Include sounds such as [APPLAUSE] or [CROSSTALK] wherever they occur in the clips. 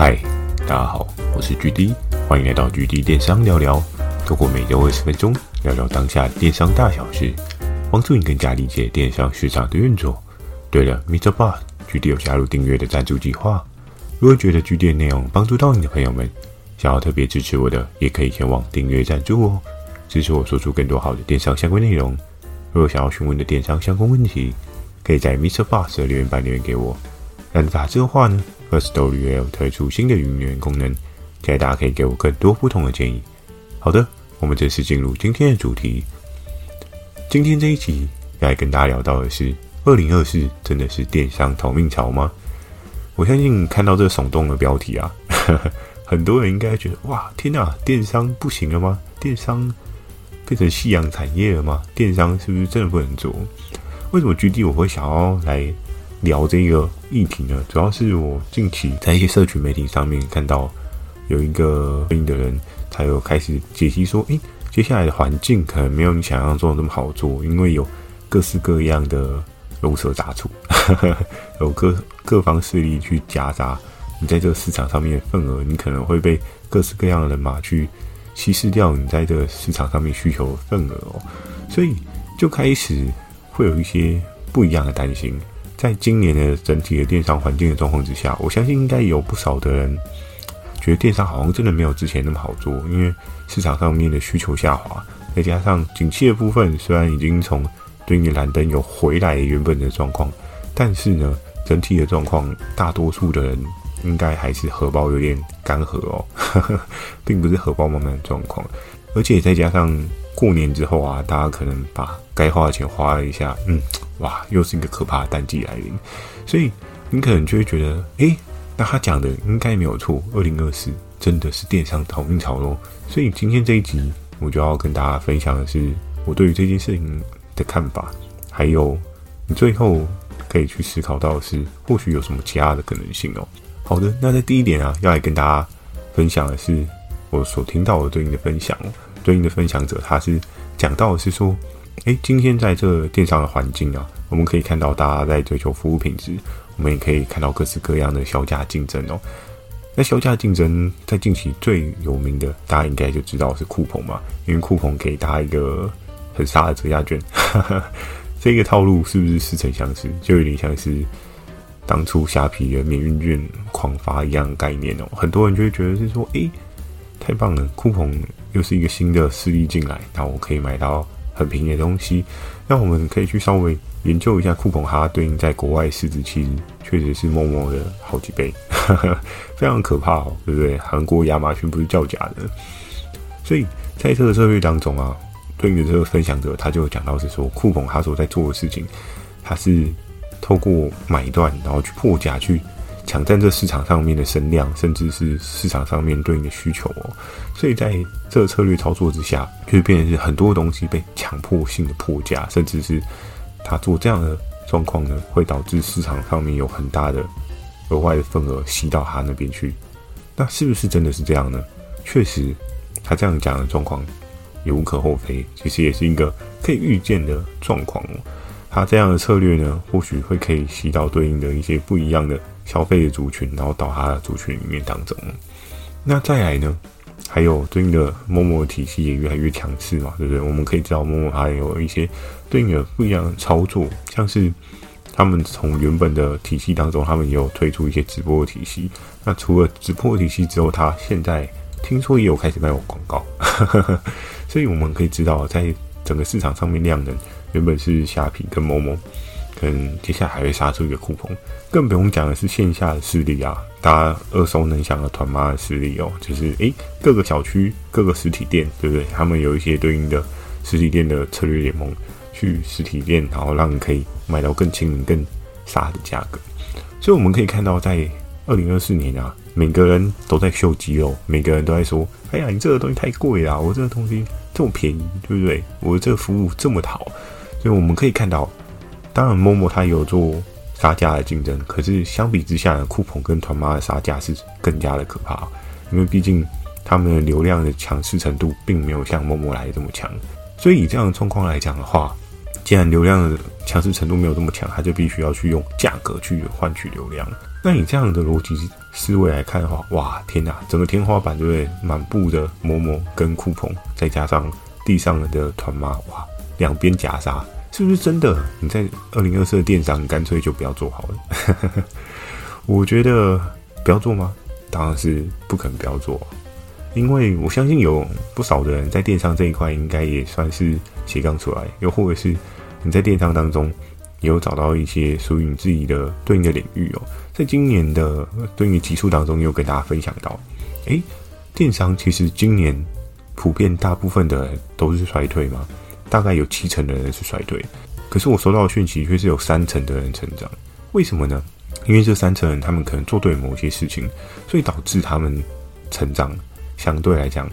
嗨，大家好，我是 GD，欢迎来到 GD 电商聊聊。透过每周二十分钟，聊聊当下电商大小事，帮助你更加理解电商市场的运作。对了，Mr. Bot，GD 有加入订阅的赞助计划。如果觉得 GD 的内容帮助到你的朋友们，想要特别支持我的，也可以前往订阅赞助哦，支持我说出更多好的电商相关内容。如果想要询问的电商相关问题，可以在 Mr. Bot 的留言板留言给我。那打字的话呢？Firstory 也有推出新的语音功能，期待大家可以给我更多不同的建议。好的，我们正式进入今天的主题。今天这一集要来跟大家聊到的是：二零二四真的是电商逃命潮吗？我相信看到这耸动的标题啊，[LAUGHS] 很多人应该觉得哇，天哪，电商不行了吗？电商变成夕阳产业了吗？电商是不是真的不能做？为什么 GD 我会想要来？聊这个议题呢，主要是我近期在一些社群媒体上面看到有一个对应的人，他有开始解析说，诶，接下来的环境可能没有你想象中的那么好做，因为有各式各样的龙蛇杂处，[LAUGHS] 有各各方势力去夹杂你在这个市场上面的份额，你可能会被各式各样的人马去稀释掉你在这个市场上面需求的份额哦，所以就开始会有一些不一样的担心。在今年的整体的电商环境的状况之下，我相信应该有不少的人觉得电商好像真的没有之前那么好做，因为市场上面的需求下滑，再加上景气的部分虽然已经从对应的蓝灯有回来原本的状况，但是呢，整体的状况，大多数的人应该还是荷包有点干涸哦，呵呵，并不是荷包满满的状况，而且再加上过年之后啊，大家可能把该花的钱花了一下，嗯。哇，又是一个可怕的淡季来临，所以你可能就会觉得，诶，那他讲的应该没有错，二零二四真的是电商逃命潮咯。所以今天这一集，我就要跟大家分享的是我对于这件事情的看法，还有你最后可以去思考到的是，或许有什么其他的可能性哦。好的，那在第一点啊，要来跟大家分享的是我所听到的对应的分享哦，对应的分享者他是讲到的是说。诶，今天在这电商的环境啊，我们可以看到大家在追求服务品质，我们也可以看到各式各样的削价竞争哦。那削价竞争在近期最有名的，大家应该就知道是酷鹏嘛，因为酷鹏给大家一个很杀的折价券，[LAUGHS] 这个套路是不是似曾相识？就有点像是当初虾皮的免运券狂发一样概念哦。很多人就会觉得是说，诶，太棒了，酷鹏又是一个新的势力进来，那我可以买到。很便宜的东西，那我们可以去稍微研究一下酷澎它对应在国外市值，其实确实是默默的好几倍，[LAUGHS] 非常可怕哦，对不对？韩国亚马逊不是造假的，所以在这个策略当中啊，对应的这个分享者他就讲到是说，酷澎他所在做的事情，他是透过买断，然后去破价去。抢占这市场上面的声量，甚至是市场上面对应的需求哦，所以在这个策略操作之下，就会变成是很多东西被强迫性的破价，甚至是他做这样的状况呢，会导致市场上面有很大的额外的份额吸到他那边去。那是不是真的是这样呢？确实，他这样讲的状况也无可厚非，其实也是一个可以预见的状况哦。他这样的策略呢，或许会可以吸到对应的一些不一样的。消费的族群，然后到他的族群里面当中，那再来呢，还有对应的 Momo 体系也越来越强势嘛，对不对？我们可以知道 Momo 它也有一些对应的不一样的操作，像是他们从原本的体系当中，他们也有推出一些直播的体系。那除了直播体系之后，他现在听说也有开始卖广告，[LAUGHS] 所以我们可以知道，在整个市场上面量能原本是虾皮跟 Momo。能接下来还会杀出一个酷澎，更不用讲的是线下的势力啊！大家耳熟能详的团妈的势力哦，就是诶各个小区、各个实体店，对不对？他们有一些对应的实体店的策略联盟，去实体店，然后让你可以买到更亲民、更杀的价格。所以我们可以看到，在二零二四年啊，每个人都在秀肌肉，每个人都在说：“哎呀，你这个东西太贵了，我这个东西这么便宜，对不对？我这个服务这么好。”所以我们可以看到。当然，Momo 它有做杀价的竞争，可是相比之下呢，酷澎跟团妈的杀价是更加的可怕，因为毕竟他们的流量的强势程度并没有像 Momo 来的这么强。所以以这样的状况来讲的话，既然流量的强势程度没有这么强，它就必须要去用价格去换取流量。那你这样的逻辑思维来看的话，哇，天哪，整个天花板对不对？满布的某某跟酷澎，再加上地上的团妈，哇，两边夹杀，是不是真的？你在二零二四的电商，干脆就不要做好了。[LAUGHS] 我觉得不要做吗？当然是不可能不要做。因为我相信有不少的人在电商这一块，应该也算是斜杠出来，又或者是你在电商当中也有找到一些属于你自己的对应的领域哦。在今年的对应的集数当中，有跟大家分享到，诶，电商其实今年普遍大部分的都是衰退嘛，大概有七成的人是衰退，可是我收到的讯息却是有三成的人成长，为什么呢？因为这三成人他们可能做对某些事情，所以导致他们成长。相对来讲，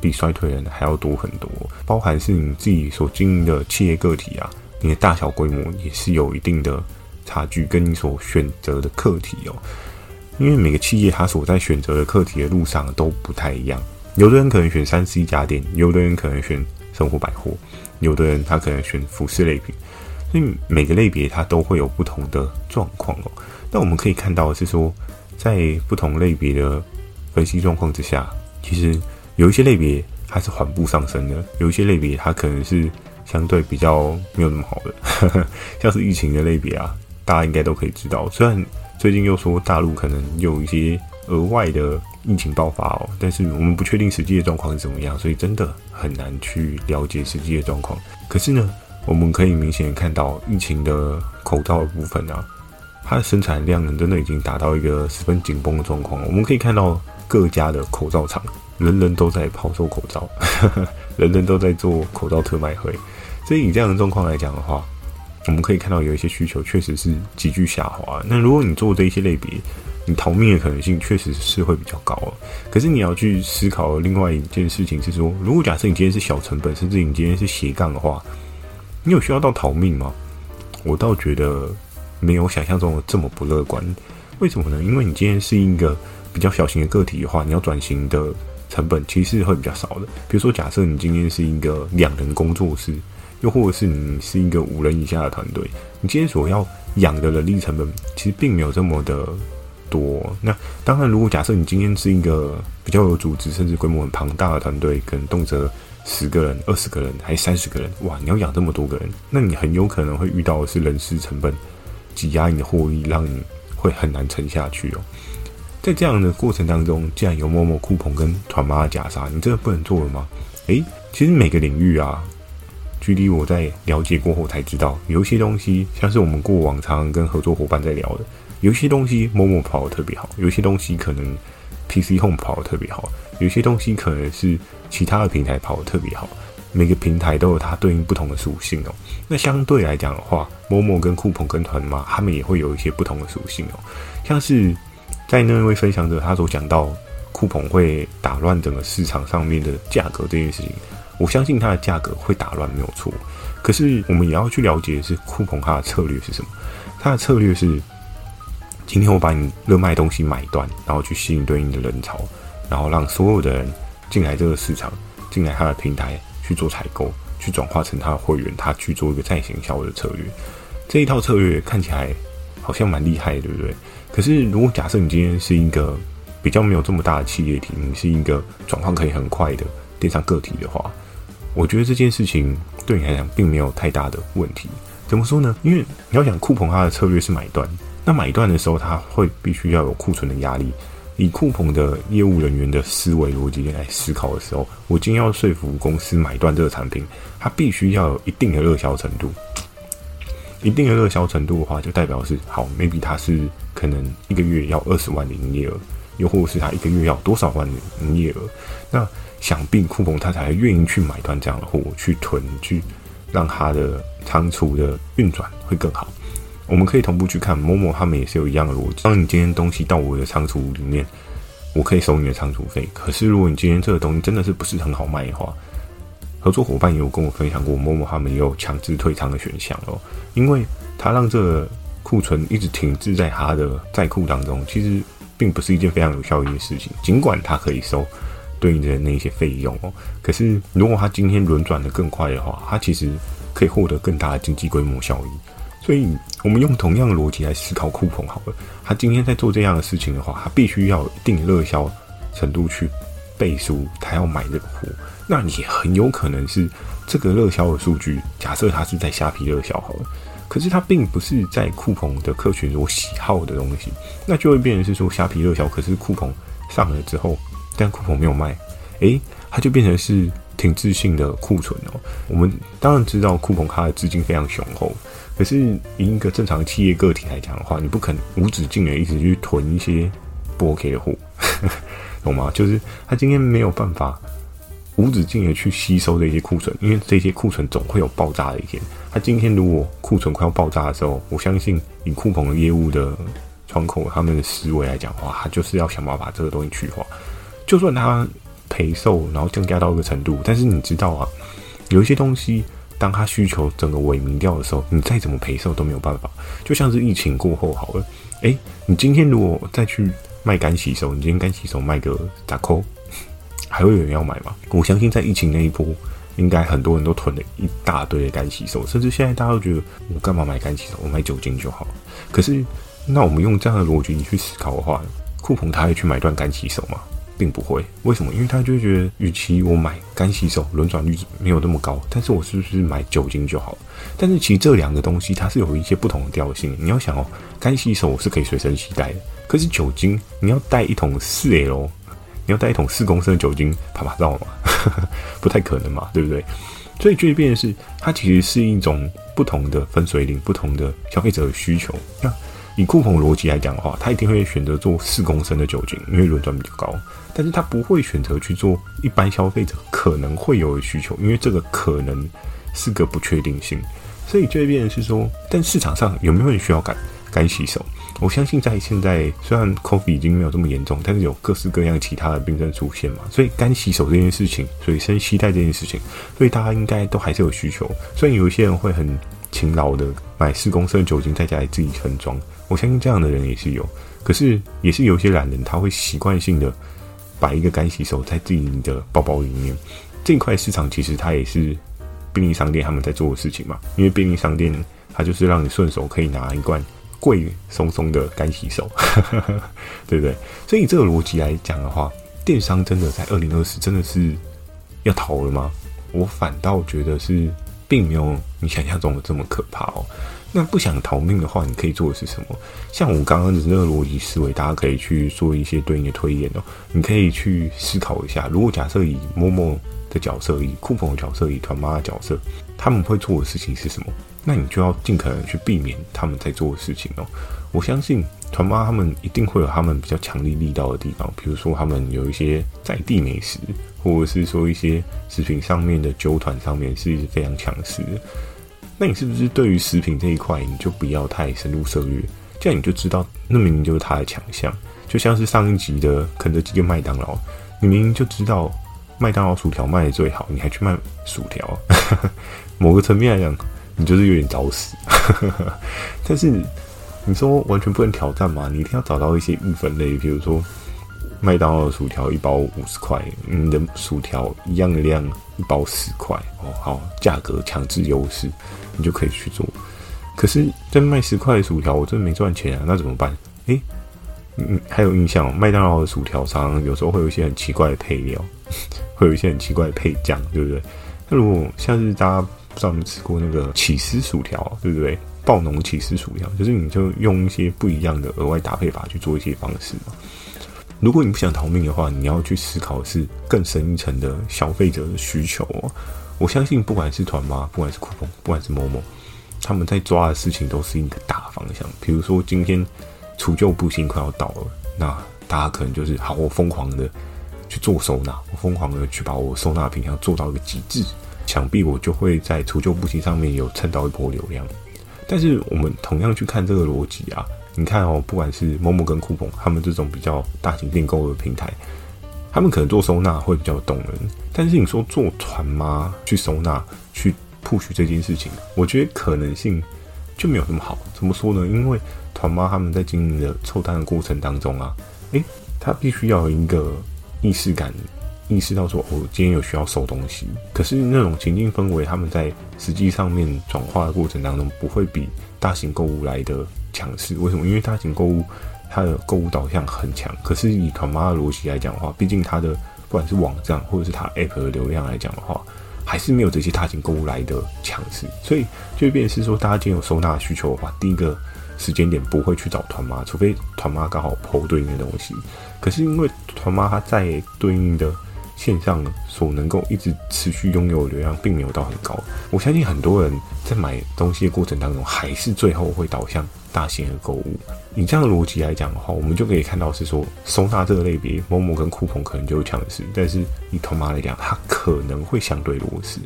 比衰退人还要多很多，包含是你自己所经营的企业个体啊，你的大小规模也是有一定的差距，跟你所选择的课题哦。因为每个企业它所在选择的课题的路上都不太一样，有的人可能选三 C 家电，有的人可能选生活百货，有的人他可能选服饰类品，所以每个类别它都会有不同的状况哦。那我们可以看到的是说，在不同类别的分析状况之下。其实有一些类别它是缓步上升的，有一些类别它可能是相对比较没有那么好的，[LAUGHS] 像是疫情的类别啊，大家应该都可以知道。虽然最近又说大陆可能有一些额外的疫情爆发哦，但是我们不确定实际的状况是怎么样，所以真的很难去了解实际的状况。可是呢，我们可以明显看到疫情的口罩的部分啊，它的生产量呢真的已经达到一个十分紧绷的状况。我们可以看到。各家的口罩厂，人人都在抛售口罩，[LAUGHS] 人人都在做口罩特卖会。所以以这样的状况来讲的话，我们可以看到有一些需求确实是急剧下滑。那如果你做这一些类别，你逃命的可能性确实是会比较高。可是你要去思考另外一件事情是说，如果假设你今天是小成本，甚至你今天是斜杠的话，你有需要到逃命吗？我倒觉得没有想象中的这么不乐观。为什么呢？因为你今天是一个。比较小型的个体的话，你要转型的成本其实是会比较少的。比如说，假设你今天是一个两人工作室，又或者是你是一个五人以下的团队，你今天所要养的人力成本其实并没有这么的多。那当然，如果假设你今天是一个比较有组织，甚至规模很庞大的团队，可能动辄十个人、二十个人，还三十个人，哇，你要养这么多个人，那你很有可能会遇到的是人事成本挤压你的获利，让你会很难撑下去哦。在这样的过程当中，既然有某某酷澎跟团妈的夹杀，你真的不能做了吗？诶，其实每个领域啊，距离我在了解过后才知道，有一些东西像是我们过往常跟合作伙伴在聊的，有些东西某某跑得特别好，有些东西可能 PC Home 跑得特别好，有些东西可能是其他的平台跑得特别好。每个平台都有它对应不同的属性哦。那相对来讲的话，某某跟酷澎跟团妈，他们也会有一些不同的属性哦，像是。在那位分享者他所讲到酷澎会打乱整个市场上面的价格这件事情，我相信它的价格会打乱没有错。可是我们也要去了解的是酷澎它的策略是什么？它的策略是，今天我把你热卖东西买断，然后去吸引对应的人潮，然后让所有的人进来这个市场，进来他的平台去做采购，去转化成他的会员，他去做一个再行销的策略。这一套策略看起来好像蛮厉害，对不对？可是，如果假设你今天是一个比较没有这么大的企业体，你是一个转换可以很快的电商个体的话，我觉得这件事情对你来讲并没有太大的问题。怎么说呢？因为你要想酷澎它的策略是买断，那买断的时候，它会必须要有库存的压力。以酷鹏的业务人员的思维逻辑来思考的时候，我今天要说服公司买断这个产品，它必须要有一定的热销程度。一定的热销程度的话，就代表是好，maybe 它是可能一个月要二十万的营业额，又或是它一个月要多少万的营业额，那想必酷澎它才愿意去买断这样的货，去囤，去让它的仓储的运转会更好。我们可以同步去看某某，他们也是有一样的逻辑。当你今天东西到我的仓储里面，我可以收你的仓储费。可是如果你今天这个东西真的是不是很好卖的话，合作伙伴也有跟我分享过，某某他们也有强制退仓的选项哦，因为他让这个库存一直停滞在他的在库当中，其实并不是一件非常有效益的事情。尽管他可以收对应的那一些费用哦，可是如果他今天轮转的更快的话，他其实可以获得更大的经济规模效益。所以，我们用同样的逻辑来思考酷澎好了。他今天在做这样的事情的话，他必须要一定热销程度去背书，他要买这个货。那也很有可能是这个热销的数据，假设他是在虾皮热销好了，可是他并不是在酷澎的客群所喜好的东西，那就会变成是说虾皮热销，可是酷澎上了之后，但酷澎没有卖，诶，它就变成是停滞性的库存哦。我们当然知道酷澎它的资金非常雄厚。可是，以一个正常企业个体来讲的话，你不可能无止境的一直去囤一些不 OK 的货，[LAUGHS] 懂吗？就是他今天没有办法无止境的去吸收这些库存，因为这些库存总会有爆炸的一天。他今天如果库存快要爆炸的时候，我相信以酷澎的业务的窗口他们的思维来讲的话，他就是要想办法把这个东西去化。就算他赔售，然后降价到一个程度，但是你知道啊，有一些东西。当他需求整个萎靡掉的时候，你再怎么赔售都没有办法。就像是疫情过后好了，诶、你今天如果再去卖干洗手，你今天干洗手卖个咋扣，还会有人要买吗？我相信在疫情那一波，应该很多人都囤了一大堆的干洗手，甚至现在大家都觉得我干嘛买干洗手，我买酒精就好。可是，那我们用这样的逻辑你去思考的话，酷鹏他会去买断干洗手吗？并不会，为什么？因为他就觉得，与其我买干洗手，轮转率没有那么高，但是我是不是买酒精就好了？但是其实这两个东西它是有一些不同的调性。你要想哦，干洗手我是可以随身携带的，可是酒精你要带一桶四 L，你要带一桶四公升的酒精趴趴走嘛？[LAUGHS] 不太可能嘛，对不对？所以就变的是它其实是一种不同的分水岭，不同的消费者的需求。那以酷澎逻辑来讲的话，他一定会选择做四公升的酒精，因为轮转比较高。但是他不会选择去做一般消费者可能会有的需求，因为这个可能是个不确定性。所以这边是说，但市场上有没有人需要干干洗手？我相信在现在，虽然 COVID 已经没有这么严重，但是有各式各样其他的病症出现嘛。所以干洗手这件事情，随身携带这件事情，所以大家应该都还是有需求。虽然有一些人会很勤劳的买四公升的酒精在家里自己分装。我相信这样的人也是有，可是也是有些懒人，他会习惯性的摆一个干洗手在自己的包包里面。这块市场其实它也是便利商店他们在做的事情嘛，因为便利商店它就是让你顺手可以拿一罐贵松松的干洗手，[LAUGHS] 对不对？所以这个逻辑来讲的话，电商真的在二零二四真的是要逃了吗？我反倒觉得是并没有你想象中的这么可怕哦。那不想逃命的话，你可以做的是什么？像我刚刚的那个逻辑思维，大家可以去做一些对应的推演哦。你可以去思考一下，如果假设以 Momo 的角色、以酷朋的角色、以团妈的角色，他们会做的事情是什么？那你就要尽可能去避免他们在做的事情哦。我相信团妈他们一定会有他们比较强力力道的地方，比如说他们有一些在地美食，或者是说一些食品上面的酒团上面是非常强势的。那你是不是对于食品这一块，你就不要太深入涉猎？这样你就知道，那明明就是他的强项。就像是上一集的肯德基跟麦当劳，你明明就知道麦当劳薯条卖的最好，你还去卖薯条，某个层面来讲，你就是有点找死。但是你说完全不能挑战嘛？你一定要找到一些预分类，比如说。麦当劳薯条一包五十块，你的薯条一样的量，一包十块哦，好，价格强制优势，你就可以去做。可是，在卖十块的薯条，我真的没赚钱啊，那怎么办？诶，嗯，还有印象，麦当劳的薯条上有时候会有一些很奇怪的配料，[LAUGHS] 会有一些很奇怪的配酱，对不对？那如果像是大家不知道有没有吃过那个起司薯条，对不对？爆浓起司薯条，就是你就用一些不一样的额外搭配法去做一些方式嘛。如果你不想逃命的话，你要去思考的是更深一层的消费者的需求哦。我相信，不管是团妈，不管是酷风，不管是 Momo，他们在抓的事情都是一个大方向。比如说，今天除旧布新快要到了，那大家可能就是好，我疯狂的去做收纳，我疯狂的去把我收纳品要做到一个极致，想必我就会在除旧布新上面有蹭到一波流量。但是，我们同样去看这个逻辑啊。你看哦，不管是 Momo 跟酷澎，他们这种比较大型订购的平台，他们可能做收纳会比较动人。但是你说做团妈去收纳去 push 这件事情，我觉得可能性就没有那么好。怎么说呢？因为团妈他们在经营的凑单的过程当中啊，诶，他必须要有一个意识感意识到说，哦、今天有需要收东西。可是那种情境氛围，他们在实际上面转化的过程当中，不会比大型购物来的强势。为什么？因为大型购物它的购物导向很强。可是以团妈的逻辑来讲的话，毕竟它的不管是网站或者是它 App 的流量来讲的话，还是没有这些大型购物来的强势。所以就变是说，大家今天有收纳需求的话，第一个时间点不会去找团妈，除非团妈刚好 PO 对应的东西。可是因为团妈它在对应的 [LAUGHS] 线上所能够一直持续拥有流量并没有到很高，我相信很多人在买东西的过程当中，还是最后会导向大型的购物。以这样的逻辑来讲的话，我们就可以看到是说，收纳这个类别，某某跟酷鹏可能就会强势，但是以团妈来讲，它可能会相对弱势。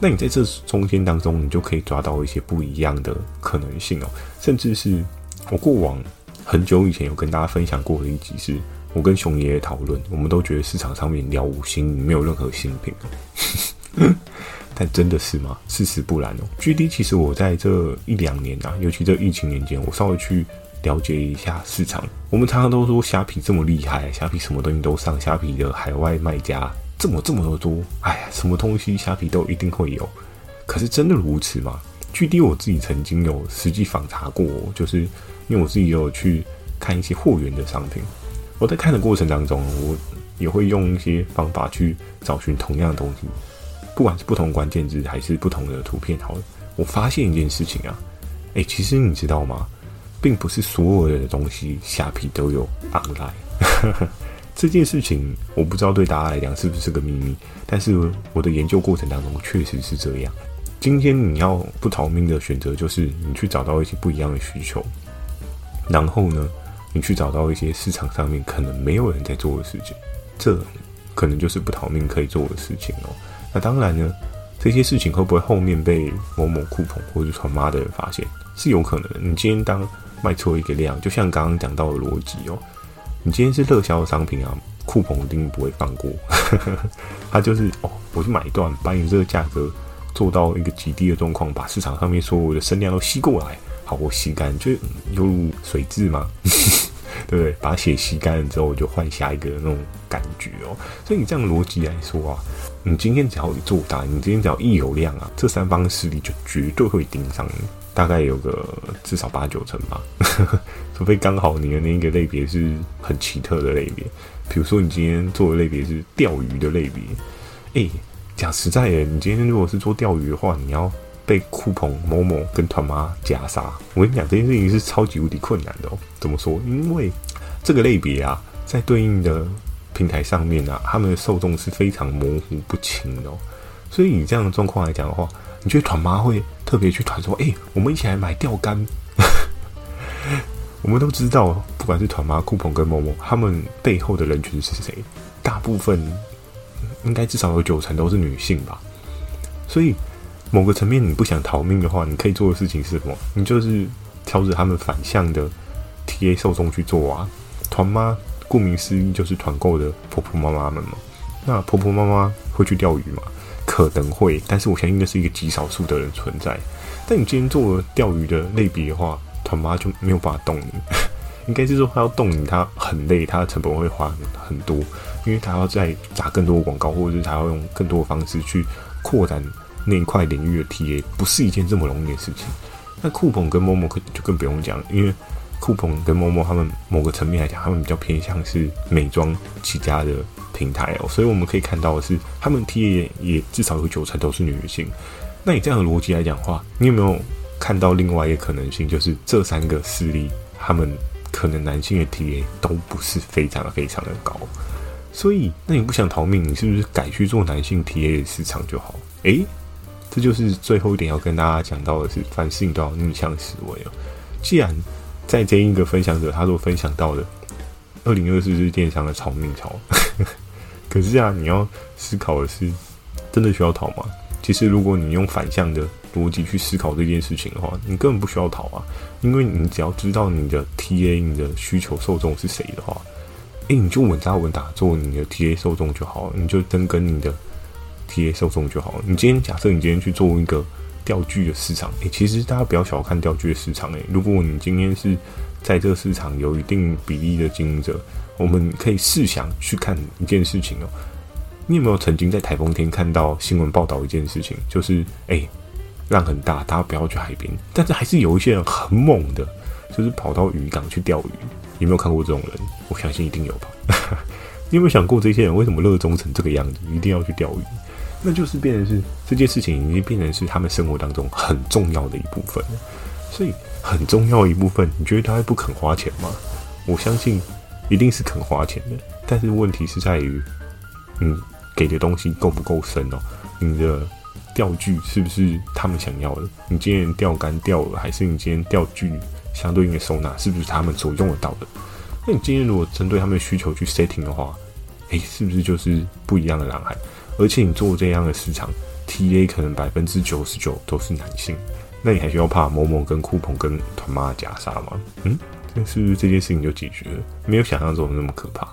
那你在这中间当中，你就可以抓到一些不一样的可能性哦，甚至是我过往很久以前有跟大家分享过的一集是。我跟熊爷爷讨论，我们都觉得市场上面了无新，没有任何新品。[LAUGHS] 但真的是吗？事实不然哦。GD 其实我在这一两年啊，尤其这疫情年间，我稍微去了解一下市场。我们常常都说虾皮这么厉害，虾皮什么东西都上，虾皮的海外卖家这么这么多。哎呀，什么东西虾皮都一定会有。可是真的如此吗？GD 我自己曾经有实际访查过，就是因为我自己有去看一些货源的商品。我在看的过程当中，我也会用一些方法去找寻同样的东西，不管是不同关键字还是不同的图片。好了，我发现一件事情啊，哎、其实你知道吗？并不是所有的东西虾皮都有 online [LAUGHS] 这件事情，我不知道对大家来讲是不是个秘密，但是我的研究过程当中确实是这样。今天你要不逃命的选择，就是你去找到一些不一样的需求，然后呢，你去找到一些市场上面可能没有人在做的事情，这可能就是不逃命可以做的事情哦。那当然呢，这些事情会不会后面被某某酷澎或者是团妈的人发现，是有可能的。你今天当卖错一个量，就像刚刚讲到的逻辑哦，你今天是热销的商品啊，酷澎一定不会放过，[LAUGHS] 他就是哦，我去买断，把你这个价格做到一个极低的状况，把市场上面所有的声量都吸过来。好，我吸干，就犹如水蛭嘛，[LAUGHS] 对不对？把血吸干了之后，我就换下一个那种感觉哦。所以你这样逻辑来说啊，你今天只要做大，你今天只要一有量啊，这三方势力就绝对会盯上你，大概有个至少八九成吧。[LAUGHS] 除非刚好你的那个类别是很奇特的类别，比如说你今天做的类别是钓鱼的类别，哎，讲实在的，你今天如果是做钓鱼的话，你要。被酷澎某某跟团妈夹杀，我跟你讲，这件事情是超级无敌困难的哦。怎么说？因为这个类别啊，在对应的平台上面啊，他们的受众是非常模糊不清的哦。所以以这样的状况来讲的话，你觉得团妈会特别去团说：“哎，我们一起来买钓竿。[LAUGHS] ”我们都知道，不管是团妈、酷澎跟某某，他们背后的人群是谁？大部分应该至少有九成都是女性吧。所以。某个层面，你不想逃命的话，你可以做的事情是什么？你就是挑着他们反向的 TA 受众去做啊。团妈顾名思义就是团购的婆婆妈妈们嘛。那婆婆妈妈会去钓鱼吗？可能会，但是我相信那是一个极少数的人存在。但你今天做了钓鱼的类别的话，团妈就没有办法动你。应该是说，他要动你，他很累，他的成本会花很多，因为他要再砸更多的广告，或者是他要用更多的方式去扩展。那一块领域的 TA 不是一件这么容易的事情。那酷澎跟某某可就更不用讲，因为酷澎跟某某他们某个层面来讲，他们比较偏向是美妆起家的平台哦，所以我们可以看到的是，他们 TA 也至少有九成都是女性。那你这样的逻辑来讲的话，你有没有看到另外一个可能性，就是这三个势力，他们可能男性的 TA 都不是非常非常的高。所以，那你不想逃命，你是不是改去做男性 TA 的市场就好？诶。这就是最后一点要跟大家讲到的是，凡事你都要逆向思维哦。既然在这一个分享者他所分享到的二零二四是电商的逃命潮，[LAUGHS] 可是啊，你要思考的是，真的需要逃吗？其实，如果你用反向的逻辑去思考这件事情的话，你根本不需要逃啊，因为你只要知道你的 TA、你的需求受众是谁的话，诶，你就稳扎稳打做你的 TA 受众就好了，你就跟跟你的。TA 受众就好了。你今天假设你今天去做一个钓具的市场，诶、其实大家不要小看钓具的市场，诶，如果你今天是在这个市场有一定比例的经营者，我们可以试想去看一件事情哦。你有没有曾经在台风天看到新闻报道一件事情？就是哎，浪很大，大家不要去海边。但是还是有一些人很猛的，就是跑到渔港去钓鱼。有没有看过这种人？我相信一定有吧。[LAUGHS] 你有没有想过这些人为什么热衷成这个样子，一定要去钓鱼？那就是变成是这件事情已经变成是他们生活当中很重要的一部分。所以很重要一部分，你觉得他会不肯花钱吗？我相信一定是肯花钱的。但是问题是在于，嗯。给的东西够不够深哦？你的钓具是不是他们想要的？你今天钓竿钓了，还是你今天钓具相对应的收纳是不是他们所用得到的？那你今天如果针对他们的需求去 setting 的话，诶，是不是就是不一样的蓝海？而且你做这样的市场，TA 可能百分之九十九都是男性，那你还需要怕某某跟酷澎跟团妈的夹杀吗？嗯，这是不是这件事情就解决了？没有想象中的那么可怕。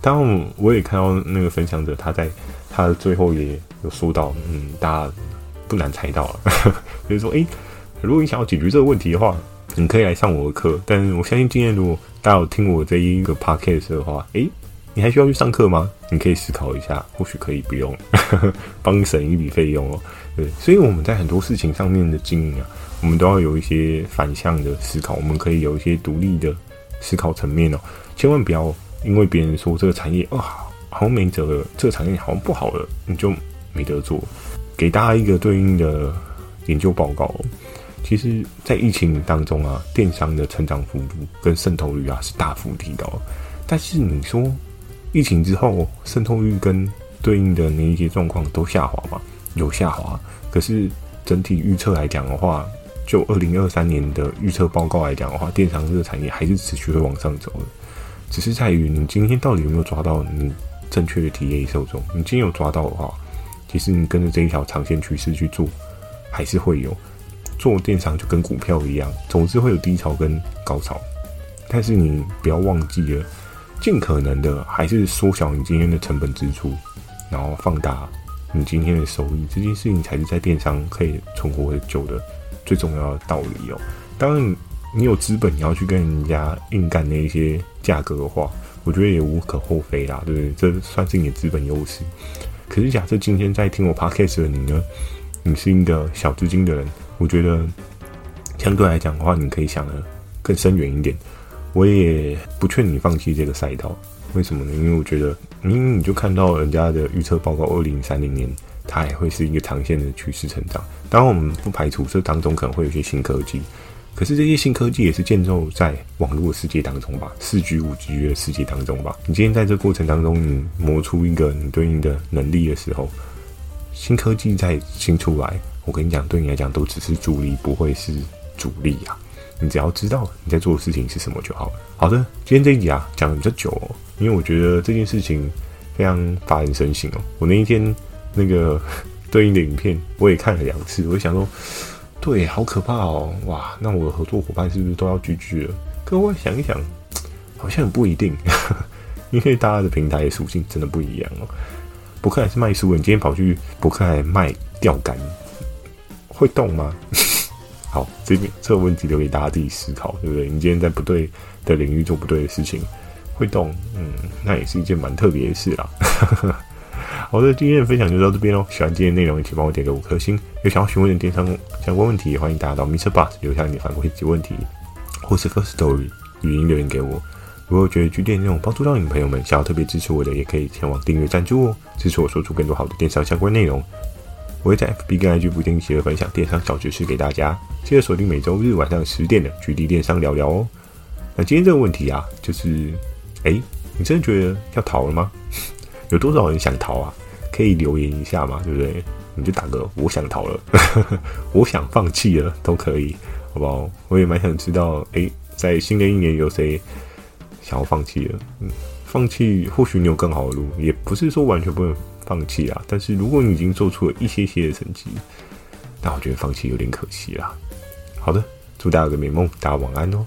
当然，我也看到那个分享者，他在他的最后也有说到，嗯，大家不难猜到了，[LAUGHS] 就是说，诶、如果你想要解决这个问题的话，你可以来上我的课。但是我相信今天如果大家有听我这一个 podcast 的话，诶、你还需要去上课吗？你可以思考一下，或许可以不用，[LAUGHS] 帮你省一笔费用哦。对，所以我们在很多事情上面的经营啊，我们都要有一些反向的思考，我们可以有一些独立的思考层面哦，千万不要。因为别人说这个产业啊，好像没辙了，这个产业好像不好了，你就没得做。给大家一个对应的研究报告，其实，在疫情当中啊，电商的成长幅度跟渗透率啊是大幅提高。但是你说，疫情之后渗透率跟对应的那一些状况都下滑嘛？有下滑。可是整体预测来讲的话，就二零二三年的预测报告来讲的话，电商这个产业还是持续会往上走的。只是在于你今天到底有没有抓到你正确的 TA 受众？你今天有抓到的话，其实你跟着这一条长线趋势去做，还是会有。做电商就跟股票一样，总是会有低潮跟高潮。但是你不要忘记了，尽可能的还是缩小你今天的成本支出，然后放大你今天的收益。这件事情才是在电商可以存活很久的最重要的道理哦。当然。你有资本，你要去跟人家硬干那一些价格的话，我觉得也无可厚非啦，对不对？这算是你的资本优势。可是假设今天在听我 podcast 的你呢，你是一个小资金的人，我觉得相对来讲的话，你可以想的更深远一点。我也不劝你放弃这个赛道，为什么呢？因为我觉得，明明你就看到人家的预测报告，二零三零年它还会是一个长线的趋势成长。当然，我们不排除这当中可能会有一些新科技。可是这些新科技也是建构在网络的世界当中吧，四 G、五 G 的世界当中吧。你今天在这过程当中，你磨出一个你对应的能力的时候，新科技再新出来，我跟你讲，对你来讲都只是助力，不会是主力啊。你只要知道你在做的事情是什么就好了。好的，今天这一集啊讲的比较久哦，因为我觉得这件事情非常发人深省哦。我那一天那个 [LAUGHS] 对应的影片我也看了两次，我就想说。对，好可怕哦！哇，那我的合作伙伴是不是都要 GG 了？可我想一想，好像不一定，[LAUGHS] 因为大家的平台的属性真的不一样哦。博客还是卖书，你今天跑去博客还卖钓竿，会动吗？好，这边这个问题留给大家自己思考，对不对？你今天在不对的领域做不对的事情，会动，嗯，那也是一件蛮特别的事啦。[LAUGHS] 好的，今天的分享就到这边喽。喜欢今天内容，也请帮我点个五颗星。有想要询问的电商相关问题，也欢迎大家到 Mr. Bus 留下你的反馈及问题，或是 First Story 语音留言给我。如果觉得 GD 内容帮助到你的朋友们，想要特别支持我的，也可以前往订阅赞助哦，支持我说出更多好的电商相关内容。我会在 FB 跟 IG 不定期的分享电商小知识给大家，记得锁定每周日晚上十点的举例电商聊聊哦。那今天这个问题啊，就是，哎，你真的觉得要逃了吗？[LAUGHS] 有多少人想逃啊？可以留言一下嘛，对不对？你就打个我想逃了，[LAUGHS] 我想放弃了都可以，好不好？我也蛮想知道，诶，在新的一年有谁想要放弃了？嗯，放弃或许你有更好的路，也不是说完全不能放弃啊。但是如果你已经做出了一些些的成绩，那我觉得放弃有点可惜啦。好的，祝大家有个美梦，大家晚安哦。